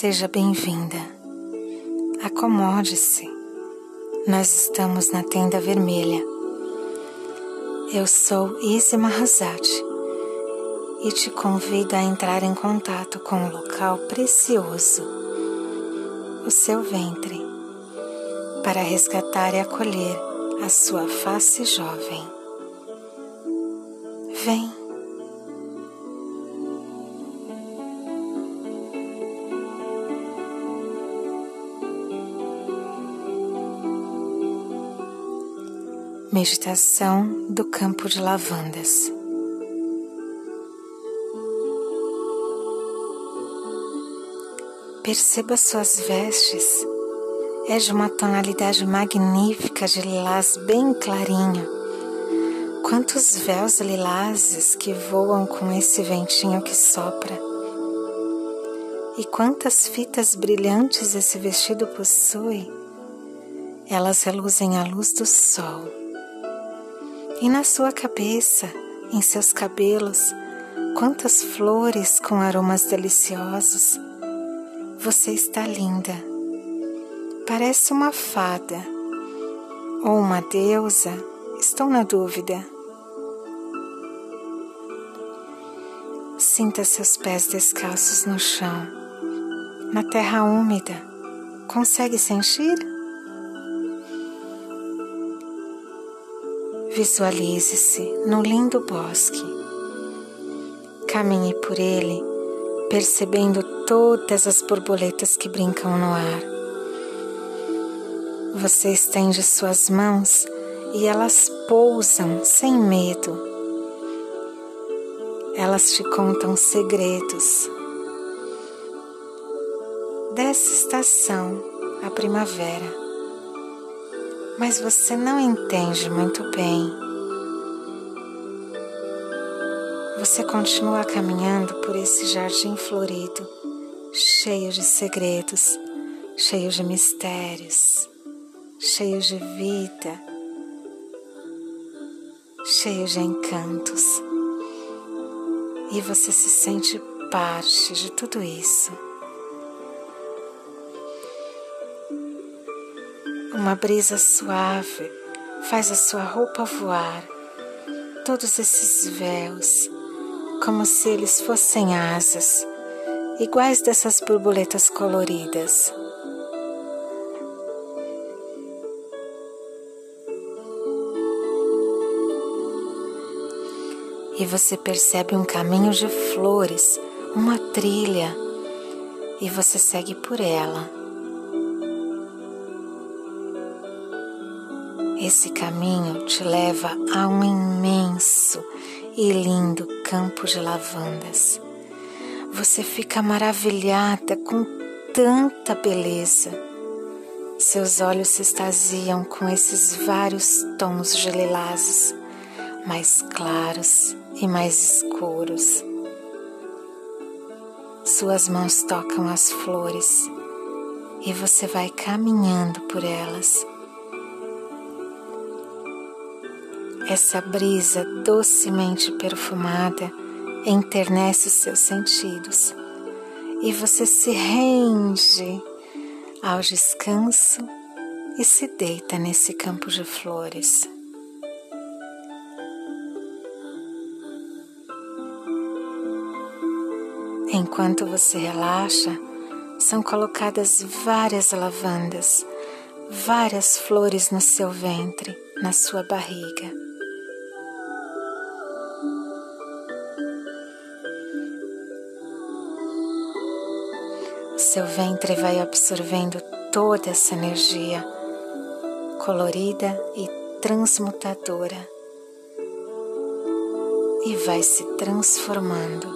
Seja bem-vinda. Acomode-se. Nós estamos na tenda vermelha. Eu sou Isi Mahazati e te convido a entrar em contato com um local precioso, o seu ventre, para resgatar e acolher a sua face jovem. Vem. Meditação do campo de lavandas. Perceba suas vestes. É de uma tonalidade magnífica de lilás bem clarinho. Quantos véus lilazes que voam com esse ventinho que sopra. E quantas fitas brilhantes esse vestido possui. Elas reluzem à luz do sol. E na sua cabeça, em seus cabelos, quantas flores com aromas deliciosos você está linda. Parece uma fada ou uma deusa, estou na dúvida. Sinta seus pés descalços no chão, na terra úmida. Consegue sentir? Visualize-se no lindo bosque. Caminhe por ele percebendo todas as borboletas que brincam no ar. Você estende suas mãos e elas pousam sem medo. Elas te contam segredos. Dessa estação, a primavera. Mas você não entende muito bem Você continua caminhando por esse jardim florido, cheio de segredos, cheio de mistérios, cheio de vida, cheio de encantos. E você se sente parte de tudo isso. Uma brisa suave faz a sua roupa voar, todos esses véus como se eles fossem asas, iguais dessas borboletas coloridas. E você percebe um caminho de flores, uma trilha, e você segue por ela. Esse caminho te leva a um imenso e lindo campo de lavandas. Você fica maravilhada com tanta beleza. Seus olhos se extasiam com esses vários tons de lilazes, mais claros e mais escuros. Suas mãos tocam as flores e você vai caminhando por elas Essa brisa docemente perfumada enternece os seus sentidos e você se rende ao descanso e se deita nesse campo de flores. Enquanto você relaxa, são colocadas várias lavandas, várias flores no seu ventre, na sua barriga. Seu ventre vai absorvendo toda essa energia colorida e transmutadora e vai se transformando.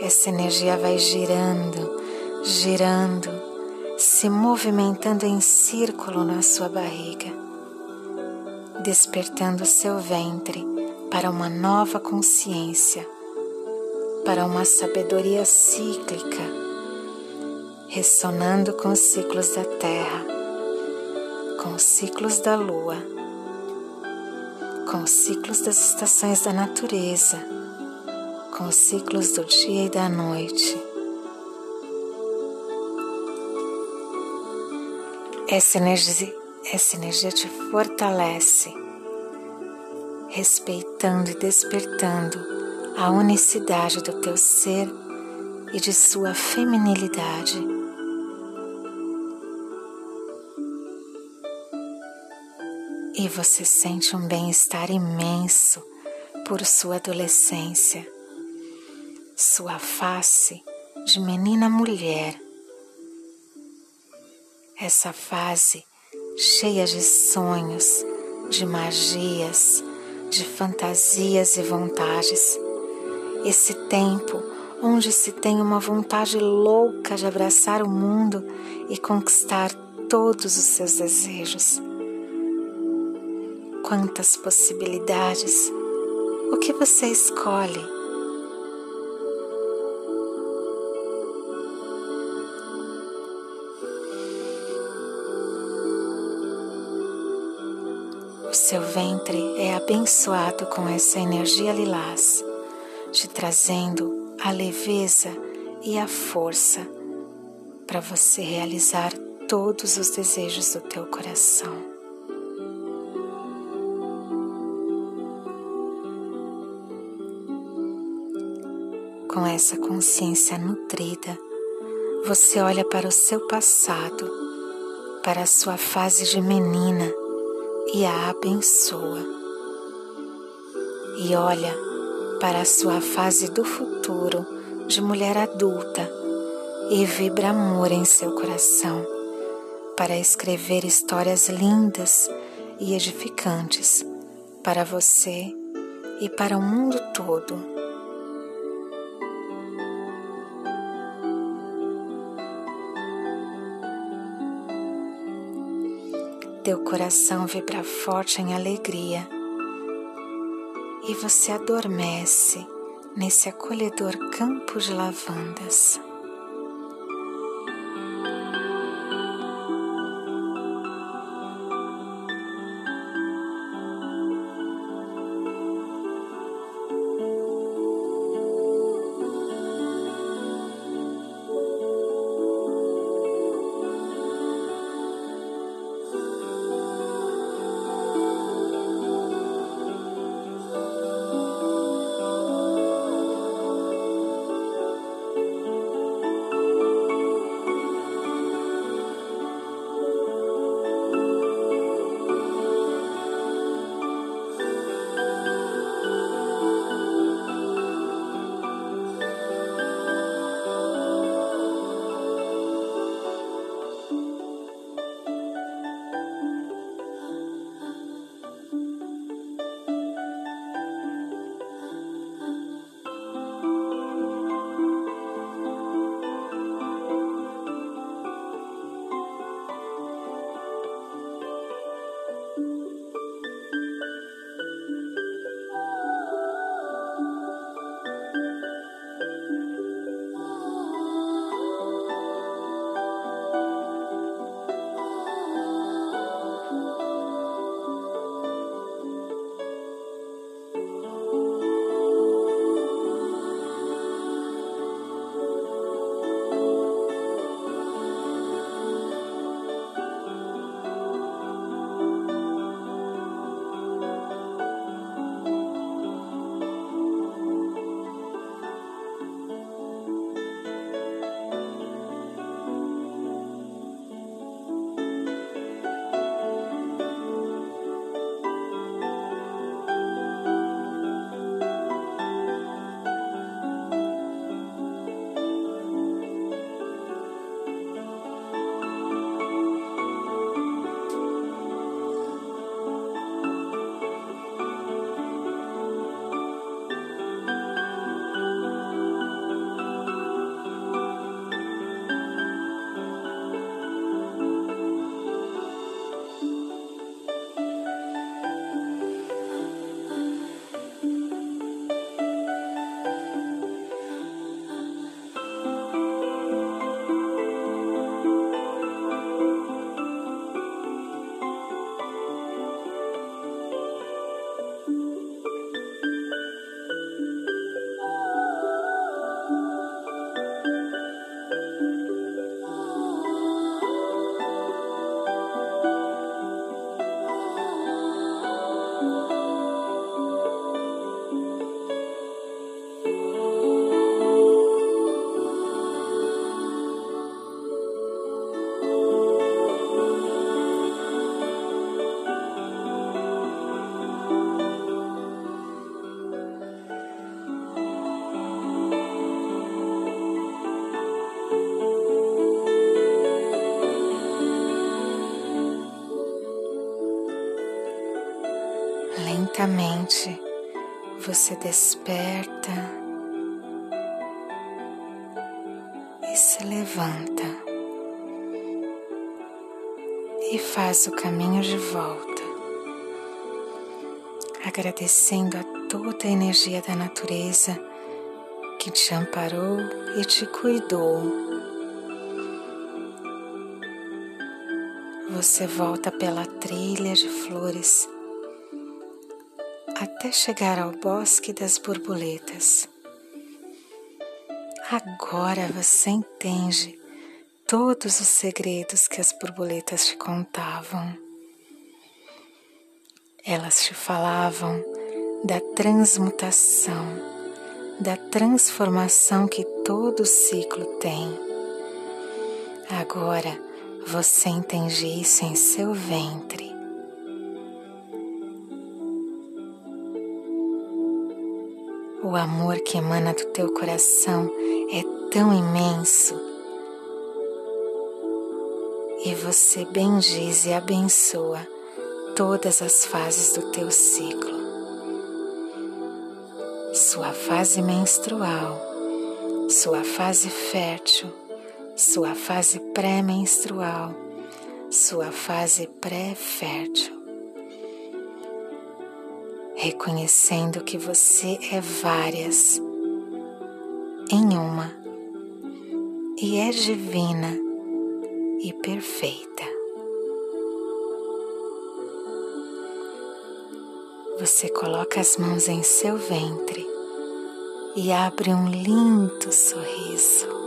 Essa energia vai girando, girando, se movimentando em círculo na sua barriga, despertando seu ventre para uma nova consciência, para uma sabedoria cíclica ressonando com os ciclos da Terra, com os ciclos da Lua, com os ciclos das estações da natureza, com os ciclos do dia e da noite. Essa energia, essa energia te fortalece, respeitando e despertando a unicidade do teu ser e de sua feminilidade. Você sente um bem-estar imenso por sua adolescência, sua face de menina mulher. Essa fase cheia de sonhos, de magias, de fantasias e vontades. Esse tempo onde se tem uma vontade louca de abraçar o mundo e conquistar todos os seus desejos. Quantas possibilidades! O que você escolhe? O seu ventre é abençoado com essa energia lilás, te trazendo a leveza e a força para você realizar todos os desejos do teu coração. Com essa consciência nutrida, você olha para o seu passado, para a sua fase de menina e a abençoa. E olha para a sua fase do futuro de mulher adulta e vibra amor em seu coração para escrever histórias lindas e edificantes para você e para o mundo todo. Teu coração vibra forte em alegria e você adormece nesse acolhedor campo de lavandas. Lentamente você desperta e se levanta e faz o caminho de volta, agradecendo a toda a energia da natureza que te amparou e te cuidou. Você volta pela trilha de flores até chegar ao bosque das borboletas. Agora você entende todos os segredos que as borboletas te contavam. Elas te falavam da transmutação, da transformação que todo ciclo tem. Agora você entende isso em seu ventre. O amor que emana do teu coração é tão imenso. E você bendiz e abençoa todas as fases do teu ciclo. Sua fase menstrual, sua fase fértil, sua fase pré-menstrual, sua fase pré-fértil reconhecendo que você é várias em uma e é divina e perfeita. Você coloca as mãos em seu ventre e abre um lindo sorriso.